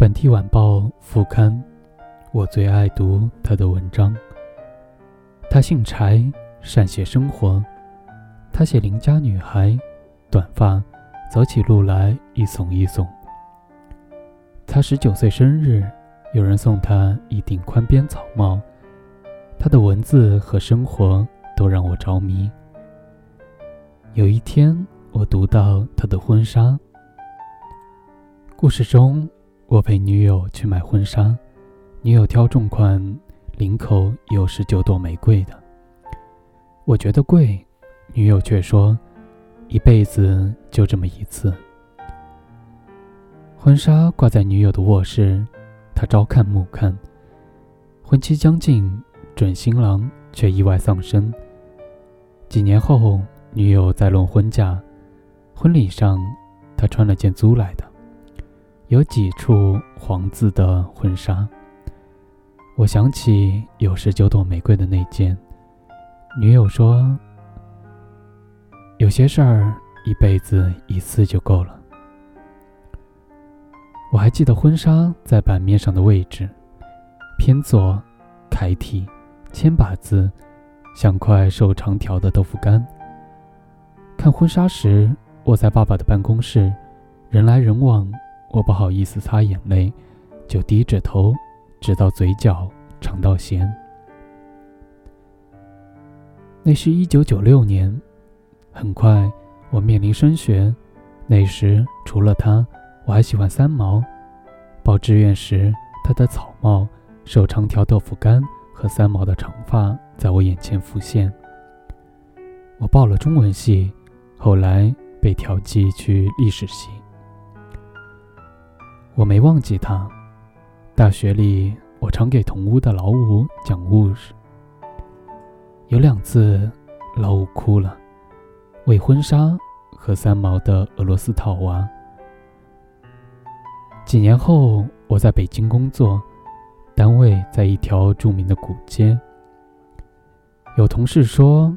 本地晚报副刊，我最爱读他的文章。他姓柴，善写生活。他写邻家女孩，短发，走起路来一耸一耸。他十九岁生日，有人送他一顶宽边草帽。他的文字和生活都让我着迷。有一天，我读到他的婚纱。故事中。我陪女友去买婚纱，女友挑中款，领口有十九朵玫瑰的。我觉得贵，女友却说，一辈子就这么一次。婚纱挂在女友的卧室，她朝看暮看。婚期将近，准新郎却意外丧生。几年后，女友在论婚嫁，婚礼上，她穿了件租来的。有几处黄字的婚纱，我想起有十九朵玫瑰的那件。女友说：“有些事儿一辈子一次就够了。”我还记得婚纱在版面上的位置，偏左，楷体，千把字，像块瘦长条的豆腐干。看婚纱时，我在爸爸的办公室，人来人往。我不好意思擦眼泪，就低着头，直到嘴角尝到咸。那是一九九六年，很快我面临升学。那时除了他，我还喜欢三毛。报志愿时，他的草帽、瘦长条豆腐干和三毛的长发在我眼前浮现。我报了中文系，后来被调剂去历史系。我没忘记他。大学里，我常给同屋的老五讲故事。有两次，老五哭了，为婚纱和三毛的俄罗斯套娃。几年后，我在北京工作，单位在一条著名的古街。有同事说，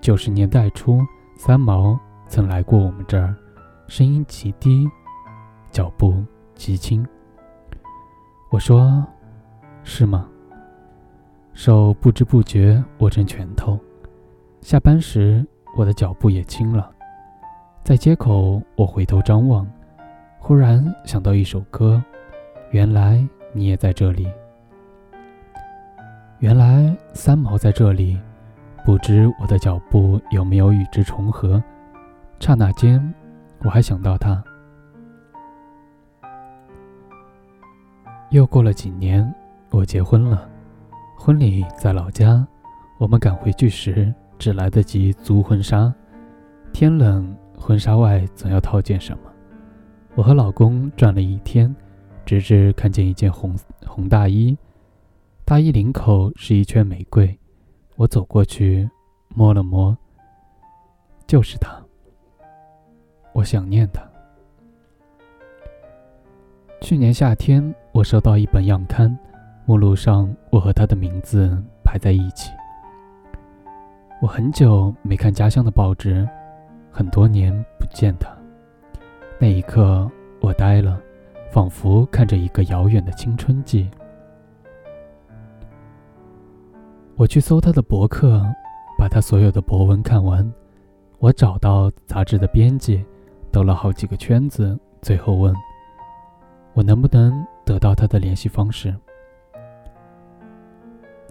九十年代初，三毛曾来过我们这儿，声音极低，脚步。极轻。我说：“是吗？”手不知不觉握成拳头。下班时，我的脚步也轻了。在街口，我回头张望，忽然想到一首歌：“原来你也在这里。”原来三毛在这里，不知我的脚步有没有与之重合。刹那间，我还想到他。又过了几年，我结婚了。婚礼在老家，我们赶回去时只来得及租婚纱。天冷，婚纱外总要套件什么。我和老公转了一天，直至看见一件红红大衣，大衣领口是一圈玫瑰。我走过去，摸了摸，就是它。我想念它。去年夏天。我收到一本样刊，目录上我和他的名字排在一起。我很久没看家乡的报纸，很多年不见他。那一刻，我呆了，仿佛看着一个遥远的青春记。我去搜他的博客，把他所有的博文看完。我找到杂志的编辑，兜了好几个圈子，最后问：“我能不能？”得到他的联系方式，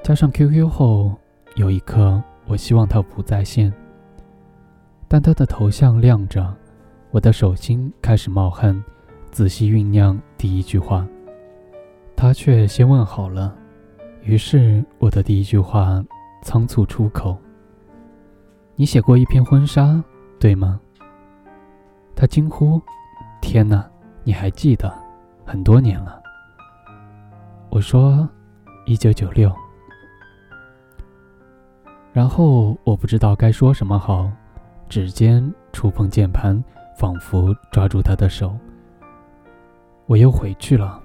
加上 QQ 后，有一刻我希望他不在线，但他的头像亮着，我的手心开始冒汗，仔细酝酿第一句话，他却先问好了，于是我的第一句话仓促出口：“你写过一篇婚纱，对吗？”他惊呼：“天哪，你还记得？很多年了。”我说：“一九九六。”然后我不知道该说什么好，指尖触碰键盘，仿佛抓住他的手。我又回去了，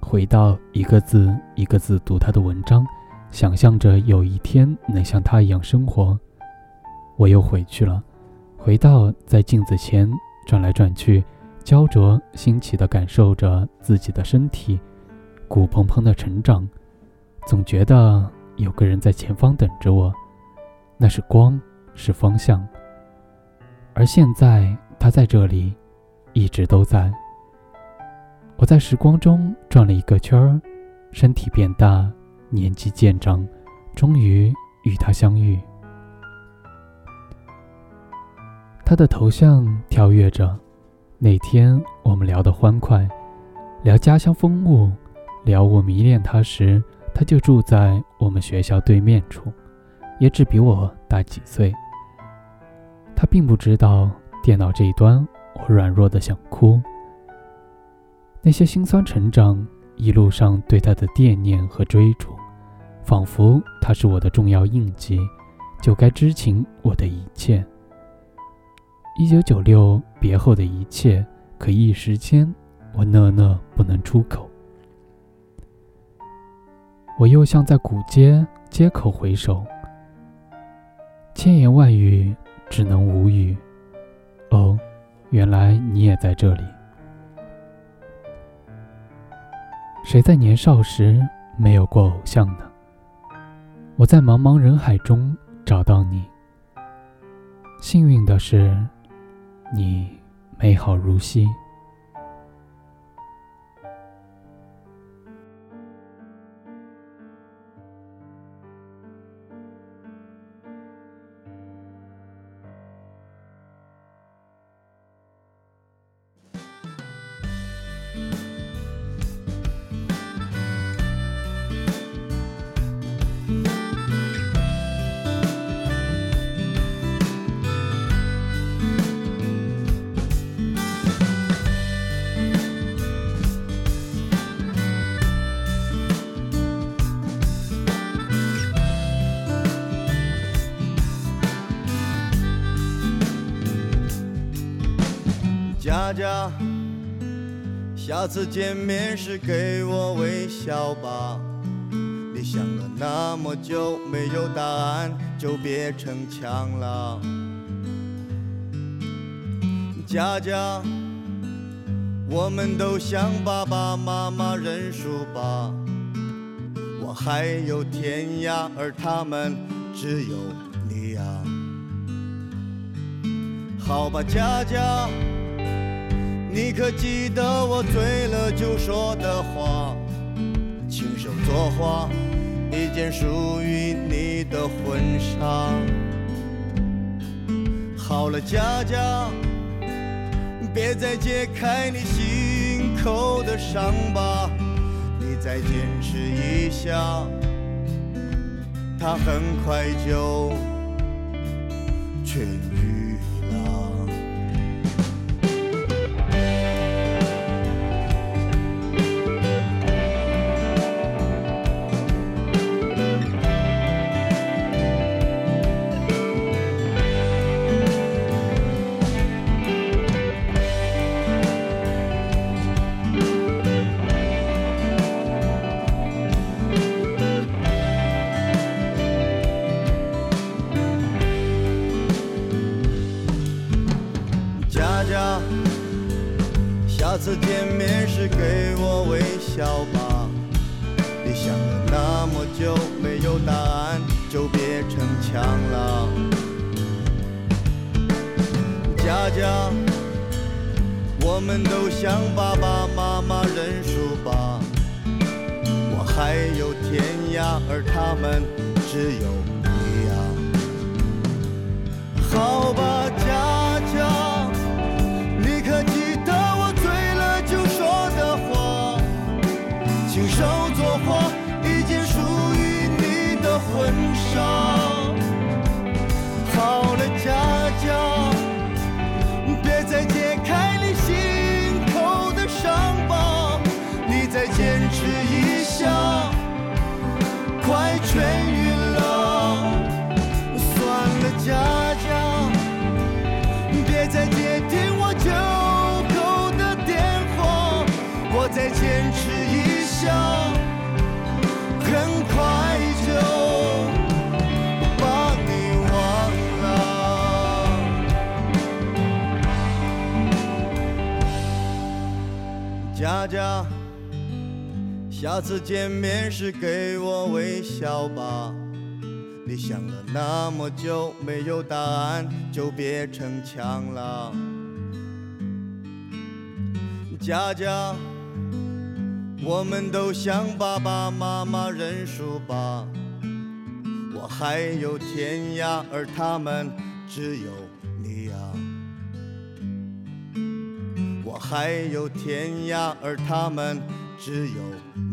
回到一个字一个字读他的文章，想象着有一天能像他一样生活。我又回去了，回到在镜子前转来转去，焦灼新奇地感受着自己的身体骨蓬蓬的成长，总觉得有个人在前方等着我，那是光，是方向。而现在，他在这里，一直都在。我在时光中转了一个圈儿，身体变大，年纪渐长，终于与他相遇。他的头像跳跃着，那天我们聊得欢快，聊家乡风物，聊我迷恋他时，他就住在我们学校对面处，也只比我大几岁。他并不知道电脑这一端我软弱的想哭，那些心酸成长一路上对他的惦念和追逐，仿佛他是我的重要印记，就该知情我的一切。一九九六别后的一切，可一时间，我讷讷不能出口。我又像在古街街口回首，千言万语只能无语。哦，原来你也在这里。谁在年少时没有过偶像呢？我在茫茫人海中找到你。幸运的是。你美好如昔。佳佳，下次见面时给我微笑吧。你想了那么久没有答案，就别逞强了。佳佳，我们都向爸爸妈妈认输吧。我还有天涯，而他们只有你呀。好吧，佳佳。你可记得我醉了就说的话？亲手作画一件属于你的婚纱。好了，佳佳，别再揭开你心口的伤疤，你再坚持一下，它很快就痊下次见面时给我微笑吧。你想了那么久没有答案，就别逞强了。佳佳，我们都向爸爸妈妈认输吧。我还有天涯，而他们只有你呀。好吧，佳手佳佳，下次见面时给我微笑吧。你想了那么久没有答案，就别逞强了。佳佳，我们都向爸爸妈妈认输吧。我还有天涯，而他们只有你呀。还有天涯，而他们只有。